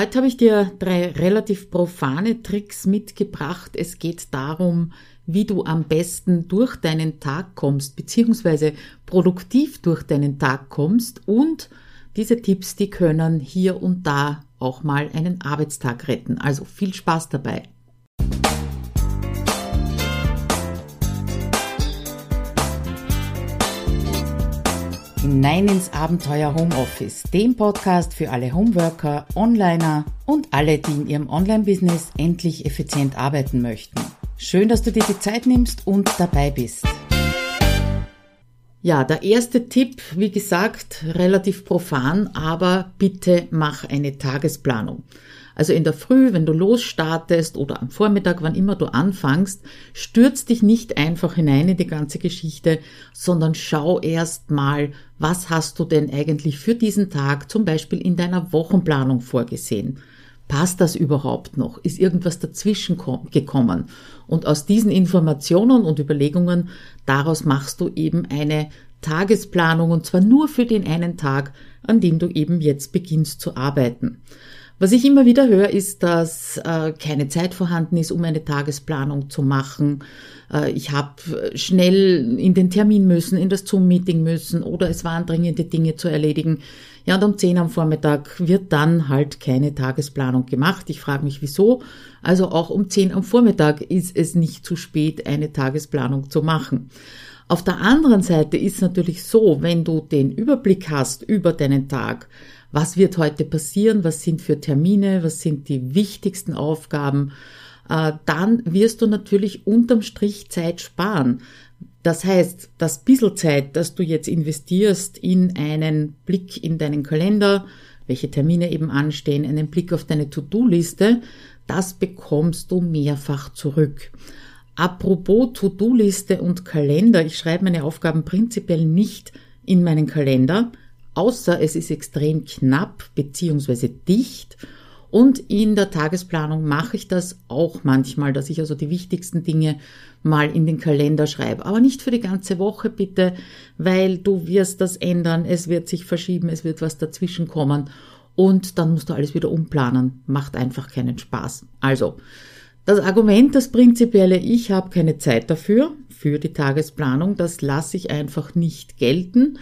Heute habe ich dir drei relativ profane Tricks mitgebracht. Es geht darum, wie du am besten durch deinen Tag kommst, beziehungsweise produktiv durch deinen Tag kommst und diese Tipps, die können hier und da auch mal einen Arbeitstag retten. Also viel Spaß dabei. Hinein ins Abenteuer Homeoffice, dem Podcast für alle Homeworker, Onliner und alle, die in ihrem Online-Business endlich effizient arbeiten möchten. Schön, dass du dir die Zeit nimmst und dabei bist. Ja, der erste Tipp, wie gesagt, relativ profan, aber bitte mach eine Tagesplanung. Also in der Früh, wenn du losstartest oder am Vormittag, wann immer du anfängst, stürz dich nicht einfach hinein in die ganze Geschichte, sondern schau erst mal, was hast du denn eigentlich für diesen Tag zum Beispiel in deiner Wochenplanung vorgesehen. Passt das überhaupt noch? Ist irgendwas dazwischen gekommen? Und aus diesen Informationen und Überlegungen, daraus machst du eben eine Tagesplanung und zwar nur für den einen Tag, an dem du eben jetzt beginnst zu arbeiten. Was ich immer wieder höre, ist, dass äh, keine Zeit vorhanden ist, um eine Tagesplanung zu machen. Äh, ich habe schnell in den Termin müssen, in das Zoom-Meeting müssen oder es waren dringende Dinge zu erledigen. Ja, und um 10 am Vormittag wird dann halt keine Tagesplanung gemacht. Ich frage mich, wieso. Also auch um 10 am Vormittag ist es nicht zu spät, eine Tagesplanung zu machen. Auf der anderen Seite ist natürlich so, wenn du den Überblick hast über deinen Tag, was wird heute passieren, was sind für Termine, was sind die wichtigsten Aufgaben, äh, dann wirst du natürlich unterm Strich Zeit sparen. Das heißt, das bisschen Zeit, das du jetzt investierst in einen Blick in deinen Kalender, welche Termine eben anstehen, einen Blick auf deine To-Do-Liste, das bekommst du mehrfach zurück. Apropos To-Do-Liste und Kalender, ich schreibe meine Aufgaben prinzipiell nicht in meinen Kalender, außer es ist extrem knapp beziehungsweise dicht. Und in der Tagesplanung mache ich das auch manchmal, dass ich also die wichtigsten Dinge mal in den Kalender schreibe. Aber nicht für die ganze Woche bitte, weil du wirst das ändern, es wird sich verschieben, es wird was dazwischen kommen und dann musst du alles wieder umplanen. Macht einfach keinen Spaß. Also, das Argument, das prinzipielle, ich habe keine Zeit dafür, für die Tagesplanung, das lasse ich einfach nicht gelten.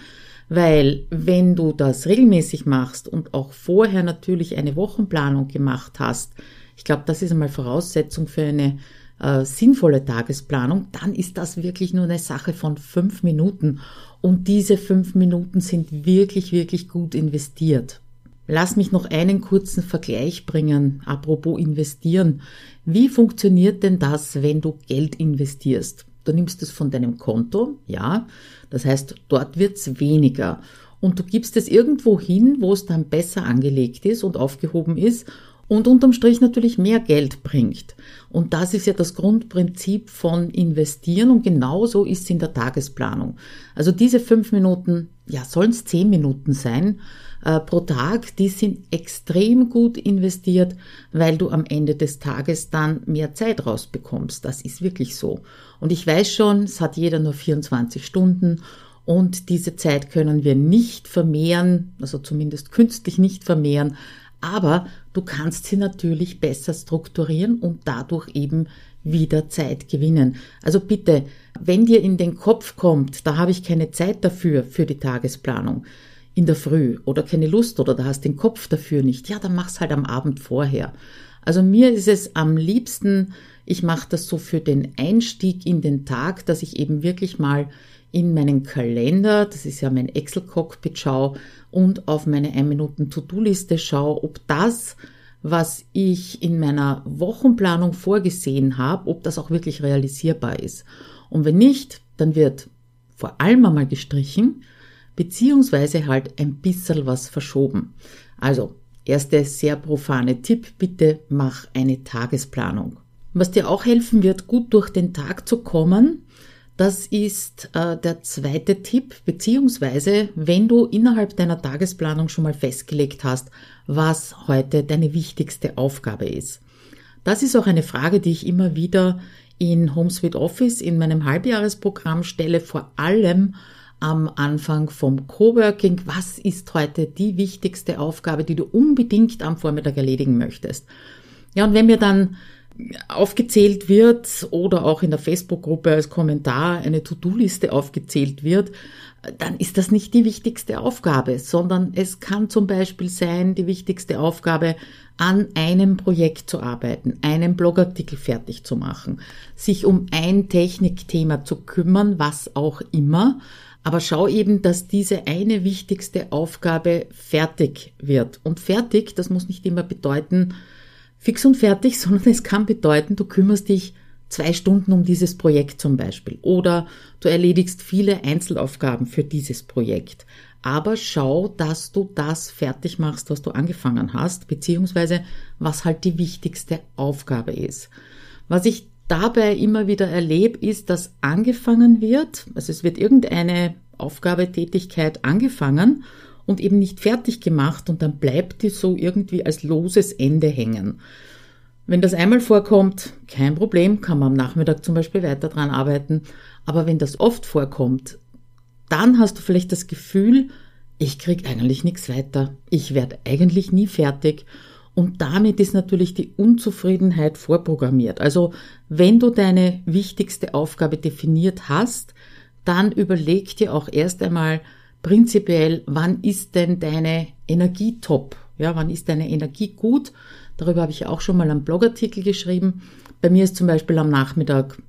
Weil wenn du das regelmäßig machst und auch vorher natürlich eine Wochenplanung gemacht hast, ich glaube, das ist einmal Voraussetzung für eine äh, sinnvolle Tagesplanung, dann ist das wirklich nur eine Sache von fünf Minuten. Und diese fünf Minuten sind wirklich, wirklich gut investiert. Lass mich noch einen kurzen Vergleich bringen, apropos investieren. Wie funktioniert denn das, wenn du Geld investierst? Du nimmst es von deinem Konto, ja. Das heißt, dort wird's weniger. Und du gibst es irgendwo hin, wo es dann besser angelegt ist und aufgehoben ist und unterm Strich natürlich mehr Geld bringt. Und das ist ja das Grundprinzip von Investieren und genauso ist es in der Tagesplanung. Also diese fünf Minuten, ja, sollen es zehn Minuten sein, äh, pro Tag, die sind extrem gut investiert, weil du am Ende des Tages dann mehr Zeit rausbekommst. Das ist wirklich so. Und ich weiß schon, es hat jeder nur 24 Stunden und diese Zeit können wir nicht vermehren, also zumindest künstlich nicht vermehren, aber du kannst sie natürlich besser strukturieren und dadurch eben wieder Zeit gewinnen. Also bitte, wenn dir in den Kopf kommt, da habe ich keine Zeit dafür, für die Tagesplanung, in der Früh oder keine Lust oder da hast den Kopf dafür nicht, ja, dann mach's halt am Abend vorher. Also mir ist es am liebsten, ich mache das so für den Einstieg in den Tag, dass ich eben wirklich mal in meinen Kalender, das ist ja mein Excel-Cockpit, schaue und auf meine 1-Minuten-To-Do-Liste schaue, ob das, was ich in meiner Wochenplanung vorgesehen habe, ob das auch wirklich realisierbar ist. Und wenn nicht, dann wird vor allem einmal gestrichen beziehungsweise halt ein bisschen was verschoben. Also, erste sehr profane Tipp, bitte mach eine Tagesplanung. Was dir auch helfen wird, gut durch den Tag zu kommen, das ist äh, der zweite Tipp, beziehungsweise wenn du innerhalb deiner Tagesplanung schon mal festgelegt hast, was heute deine wichtigste Aufgabe ist. Das ist auch eine Frage, die ich immer wieder in HomeSuite Office in meinem Halbjahresprogramm stelle, vor allem am Anfang vom Coworking. Was ist heute die wichtigste Aufgabe, die du unbedingt am Vormittag erledigen möchtest? Ja, und wenn mir dann aufgezählt wird oder auch in der Facebook-Gruppe als Kommentar eine To-Do-Liste aufgezählt wird, dann ist das nicht die wichtigste Aufgabe, sondern es kann zum Beispiel sein, die wichtigste Aufgabe, an einem Projekt zu arbeiten, einen Blogartikel fertig zu machen, sich um ein Technikthema zu kümmern, was auch immer, aber schau eben, dass diese eine wichtigste Aufgabe fertig wird. Und fertig, das muss nicht immer bedeuten, fix und fertig, sondern es kann bedeuten, du kümmerst dich zwei Stunden um dieses Projekt zum Beispiel oder du erledigst viele Einzelaufgaben für dieses Projekt. Aber schau, dass du das fertig machst, was du angefangen hast, beziehungsweise was halt die wichtigste Aufgabe ist. Was ich dabei immer wieder erlebe, ist, dass angefangen wird, also es wird irgendeine Aufgabe, Tätigkeit angefangen und eben nicht fertig gemacht und dann bleibt die so irgendwie als loses Ende hängen. Wenn das einmal vorkommt, kein Problem, kann man am Nachmittag zum Beispiel weiter dran arbeiten. Aber wenn das oft vorkommt, dann hast du vielleicht das Gefühl, ich krieg eigentlich nichts weiter. Ich werde eigentlich nie fertig. Und damit ist natürlich die Unzufriedenheit vorprogrammiert. Also wenn du deine wichtigste Aufgabe definiert hast, dann überleg dir auch erst einmal, prinzipiell, wann ist denn deine Energie top? Ja, wann ist deine Energie gut? Darüber habe ich auch schon mal einen Blogartikel geschrieben. Bei mir ist zum Beispiel am Nachmittag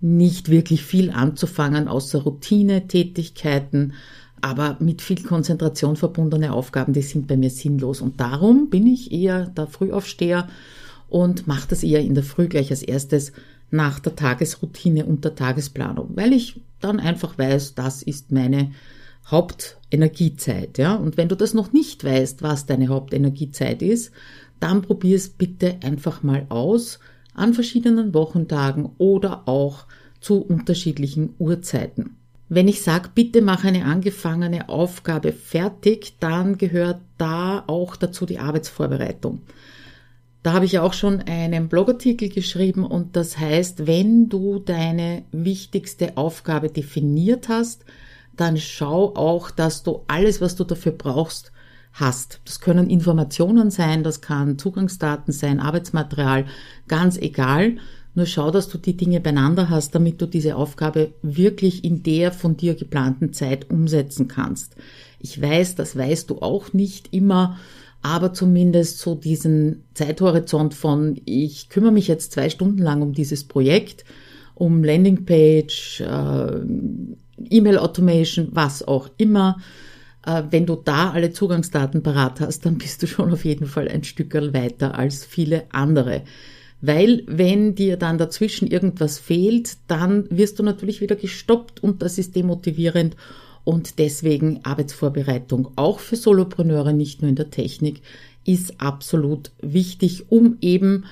nicht wirklich viel anzufangen, außer Routine-Tätigkeiten, aber mit viel Konzentration verbundene Aufgaben, die sind bei mir sinnlos. Und darum bin ich eher der Frühaufsteher und mache das eher in der Früh gleich als erstes nach der Tagesroutine und der Tagesplanung, weil ich dann einfach weiß, das ist meine Hauptenergiezeit, ja. Und wenn du das noch nicht weißt, was deine Hauptenergiezeit ist, dann probier es bitte einfach mal aus an verschiedenen Wochentagen oder auch zu unterschiedlichen Uhrzeiten. Wenn ich sage, bitte mach eine angefangene Aufgabe fertig, dann gehört da auch dazu die Arbeitsvorbereitung. Da habe ich auch schon einen Blogartikel geschrieben und das heißt, wenn du deine wichtigste Aufgabe definiert hast, dann schau auch, dass du alles, was du dafür brauchst, hast. Das können Informationen sein, das kann Zugangsdaten sein, Arbeitsmaterial, ganz egal. Nur schau, dass du die Dinge beieinander hast, damit du diese Aufgabe wirklich in der von dir geplanten Zeit umsetzen kannst. Ich weiß, das weißt du auch nicht immer, aber zumindest so diesen Zeithorizont von, ich kümmere mich jetzt zwei Stunden lang um dieses Projekt, um Landingpage, äh, E-Mail-Automation, was auch immer. Äh, wenn du da alle Zugangsdaten parat hast, dann bist du schon auf jeden Fall ein Stückerl weiter als viele andere. Weil wenn dir dann dazwischen irgendwas fehlt, dann wirst du natürlich wieder gestoppt und das ist demotivierend und deswegen Arbeitsvorbereitung auch für Solopreneure, nicht nur in der Technik, ist absolut wichtig, um eben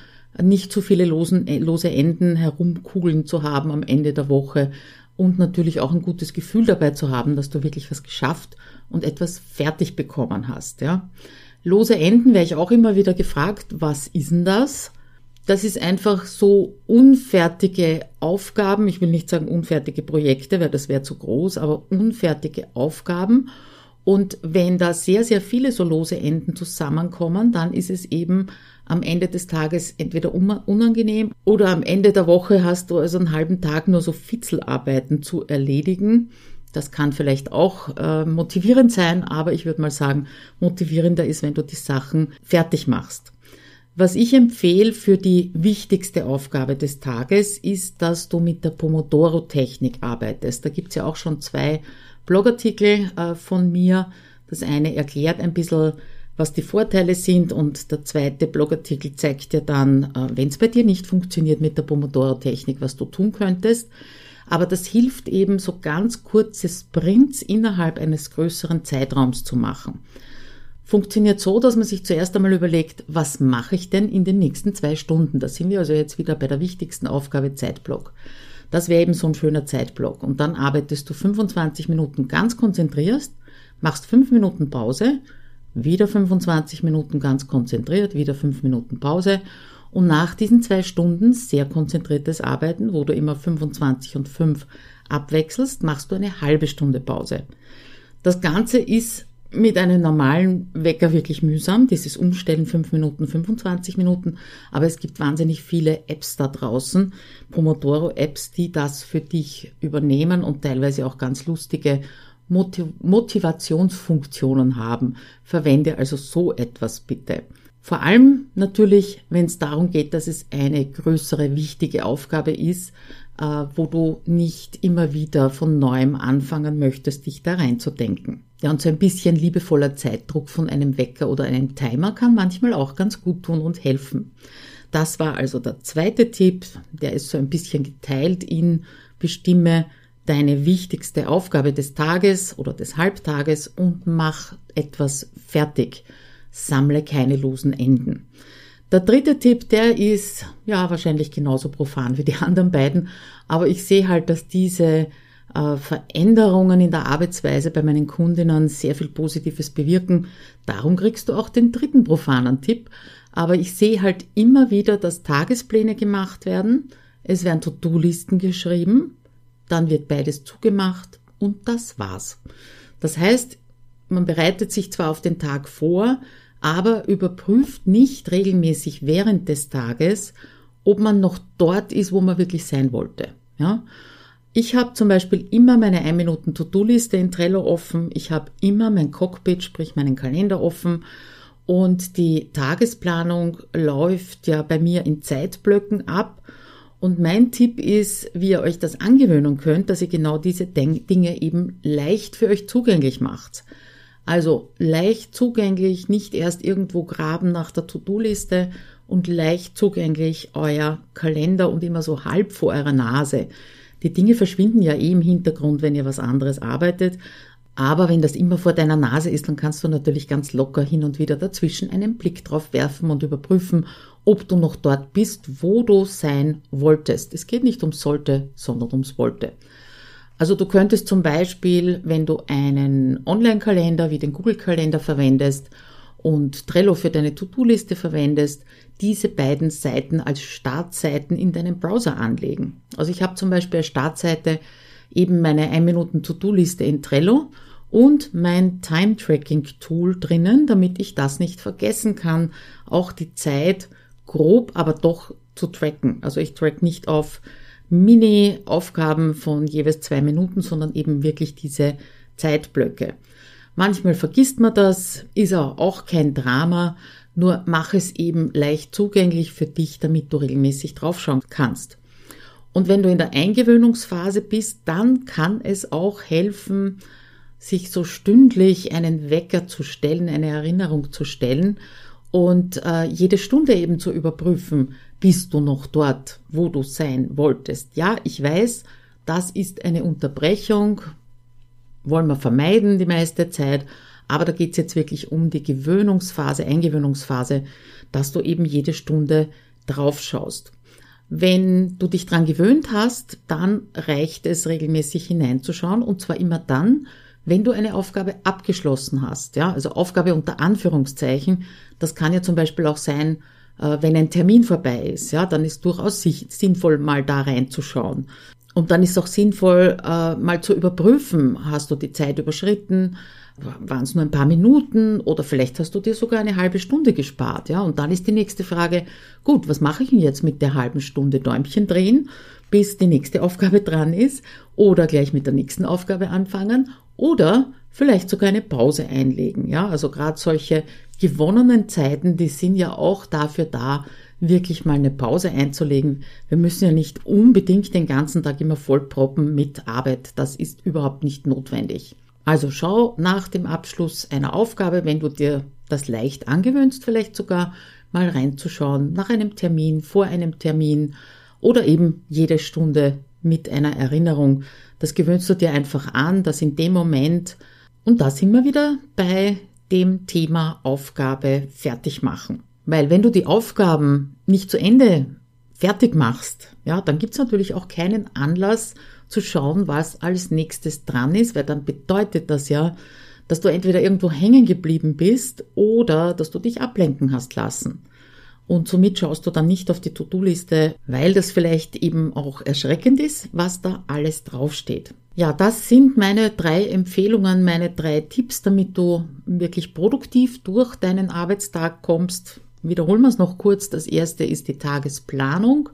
nicht zu viele losen, lose Enden herumkugeln zu haben am Ende der Woche und natürlich auch ein gutes Gefühl dabei zu haben, dass du wirklich was geschafft und etwas fertig bekommen hast, ja. Lose Enden wäre ich auch immer wieder gefragt, was ist denn das? Das ist einfach so unfertige Aufgaben, ich will nicht sagen unfertige Projekte, weil das wäre zu groß, aber unfertige Aufgaben. Und wenn da sehr, sehr viele so lose Enden zusammenkommen, dann ist es eben am Ende des Tages entweder unangenehm oder am Ende der Woche hast du also einen halben Tag nur so Fitzelarbeiten zu erledigen. Das kann vielleicht auch äh, motivierend sein, aber ich würde mal sagen, motivierender ist, wenn du die Sachen fertig machst. Was ich empfehle für die wichtigste Aufgabe des Tages ist, dass du mit der Pomodoro-Technik arbeitest. Da gibt's ja auch schon zwei Blogartikel äh, von mir. Das eine erklärt ein bisschen, was die Vorteile sind und der zweite Blogartikel zeigt dir dann, äh, wenn es bei dir nicht funktioniert mit der Pomodoro-Technik, was du tun könntest. Aber das hilft eben, so ganz kurze Sprints innerhalb eines größeren Zeitraums zu machen. Funktioniert so, dass man sich zuerst einmal überlegt, was mache ich denn in den nächsten zwei Stunden? Da sind wir also jetzt wieder bei der wichtigsten Aufgabe Zeitblock. Das wäre eben so ein schöner Zeitblock. Und dann arbeitest du 25 Minuten ganz konzentriert, machst fünf Minuten Pause, wieder 25 Minuten ganz konzentriert, wieder fünf Minuten Pause. Und nach diesen zwei Stunden sehr konzentriertes Arbeiten, wo du immer 25 und 5 abwechselst, machst du eine halbe Stunde Pause. Das Ganze ist mit einem normalen Wecker wirklich mühsam. Dieses Umstellen 5 Minuten, 25 Minuten. Aber es gibt wahnsinnig viele Apps da draußen, Pomodoro-Apps, die das für dich übernehmen und teilweise auch ganz lustige Motiv Motivationsfunktionen haben. Verwende also so etwas bitte. Vor allem natürlich, wenn es darum geht, dass es eine größere, wichtige Aufgabe ist, wo du nicht immer wieder von neuem anfangen möchtest, dich da reinzudenken. Ja, und so ein bisschen liebevoller Zeitdruck von einem Wecker oder einem Timer kann manchmal auch ganz gut tun und helfen. Das war also der zweite Tipp, der ist so ein bisschen geteilt in bestimme deine wichtigste Aufgabe des Tages oder des Halbtages und mach etwas fertig. Sammle keine losen Enden. Der dritte Tipp, der ist ja wahrscheinlich genauso profan wie die anderen beiden, aber ich sehe halt, dass diese äh, Veränderungen in der Arbeitsweise bei meinen Kundinnen sehr viel Positives bewirken. Darum kriegst du auch den dritten profanen Tipp. Aber ich sehe halt immer wieder, dass Tagespläne gemacht werden, es werden To-Do-Listen geschrieben, dann wird beides zugemacht und das war's. Das heißt, man bereitet sich zwar auf den Tag vor, aber überprüft nicht regelmäßig während des Tages, ob man noch dort ist, wo man wirklich sein wollte. Ja? Ich habe zum Beispiel immer meine 1 Minuten To-Do-Liste in Trello offen. Ich habe immer mein Cockpit, sprich meinen Kalender offen. Und die Tagesplanung läuft ja bei mir in Zeitblöcken ab. Und mein Tipp ist, wie ihr euch das angewöhnen könnt, dass ihr genau diese Dinge eben leicht für euch zugänglich macht. Also leicht zugänglich, nicht erst irgendwo graben nach der To-Do-Liste und leicht zugänglich euer Kalender und immer so halb vor eurer Nase. Die Dinge verschwinden ja eh im Hintergrund, wenn ihr was anderes arbeitet. Aber wenn das immer vor deiner Nase ist, dann kannst du natürlich ganz locker hin und wieder dazwischen einen Blick drauf werfen und überprüfen, ob du noch dort bist, wo du sein wolltest. Es geht nicht ums sollte, sondern ums wollte. Also du könntest zum Beispiel, wenn du einen Online-Kalender wie den Google-Kalender verwendest und Trello für deine To-Do-Liste verwendest, diese beiden Seiten als Startseiten in deinem Browser anlegen. Also ich habe zum Beispiel als Startseite eben meine 1 Minuten To-Do-Liste in Trello und mein Time-Tracking-Tool drinnen, damit ich das nicht vergessen kann, auch die Zeit grob, aber doch zu tracken. Also ich track nicht auf Mini-Aufgaben von jeweils zwei Minuten, sondern eben wirklich diese Zeitblöcke. Manchmal vergisst man das, ist auch kein Drama, nur mach es eben leicht zugänglich für dich, damit du regelmäßig draufschauen kannst. Und wenn du in der Eingewöhnungsphase bist, dann kann es auch helfen, sich so stündlich einen Wecker zu stellen, eine Erinnerung zu stellen und äh, jede Stunde eben zu überprüfen, bist du noch dort, wo du sein wolltest. Ja, ich weiß, das ist eine Unterbrechung, wollen wir vermeiden die meiste Zeit, aber da geht es jetzt wirklich um die Gewöhnungsphase, Eingewöhnungsphase, dass du eben jede Stunde drauf schaust. Wenn du dich dran gewöhnt hast, dann reicht es regelmäßig hineinzuschauen und zwar immer dann, wenn du eine Aufgabe abgeschlossen hast. Ja, also Aufgabe unter Anführungszeichen. Das kann ja zum Beispiel auch sein, wenn ein Termin vorbei ist. Ja, dann ist durchaus sinnvoll, mal da reinzuschauen. Und dann ist auch sinnvoll, äh, mal zu überprüfen, hast du die Zeit überschritten, waren es nur ein paar Minuten oder vielleicht hast du dir sogar eine halbe Stunde gespart, ja. Und dann ist die nächste Frage, gut, was mache ich denn jetzt mit der halben Stunde Däumchen drehen, bis die nächste Aufgabe dran ist oder gleich mit der nächsten Aufgabe anfangen oder vielleicht sogar eine Pause einlegen, ja. Also gerade solche gewonnenen Zeiten, die sind ja auch dafür da, wirklich mal eine Pause einzulegen. Wir müssen ja nicht unbedingt den ganzen Tag immer vollproppen mit Arbeit. Das ist überhaupt nicht notwendig. Also schau nach dem Abschluss einer Aufgabe, wenn du dir das leicht angewöhnst, vielleicht sogar mal reinzuschauen, nach einem Termin, vor einem Termin oder eben jede Stunde mit einer Erinnerung. Das gewöhnst du dir einfach an, dass in dem Moment, und da sind wir wieder bei dem Thema Aufgabe fertig machen. Weil wenn du die Aufgaben nicht zu Ende fertig machst, ja, dann gibt's natürlich auch keinen Anlass zu schauen, was als nächstes dran ist, weil dann bedeutet das ja, dass du entweder irgendwo hängen geblieben bist oder dass du dich ablenken hast lassen. Und somit schaust du dann nicht auf die To-Do-Liste, weil das vielleicht eben auch erschreckend ist, was da alles draufsteht. Ja, das sind meine drei Empfehlungen, meine drei Tipps, damit du wirklich produktiv durch deinen Arbeitstag kommst. Wiederholen wir es noch kurz. Das erste ist die Tagesplanung.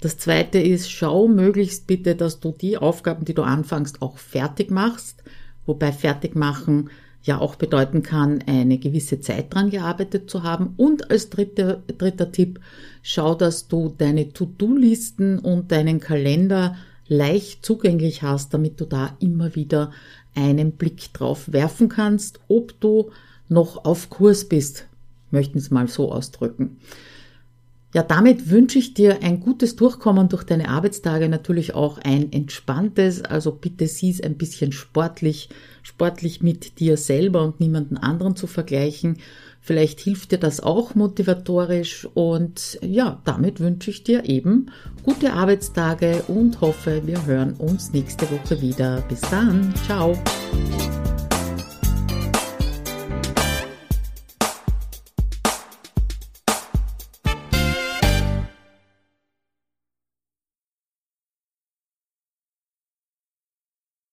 Das zweite ist, schau möglichst bitte, dass du die Aufgaben, die du anfängst, auch fertig machst. Wobei fertig machen ja auch bedeuten kann, eine gewisse Zeit dran gearbeitet zu haben. Und als dritter, dritter Tipp, schau, dass du deine To-Do-Listen und deinen Kalender leicht zugänglich hast, damit du da immer wieder einen Blick drauf werfen kannst, ob du noch auf Kurs bist, möchten es mal so ausdrücken. Ja, damit wünsche ich dir ein gutes Durchkommen durch deine Arbeitstage, natürlich auch ein entspanntes, also bitte sieh es ein bisschen sportlich, sportlich mit dir selber und niemanden anderen zu vergleichen. Vielleicht hilft dir das auch motivatorisch und ja, damit wünsche ich dir eben gute Arbeitstage und hoffe, wir hören uns nächste Woche wieder. Bis dann, ciao.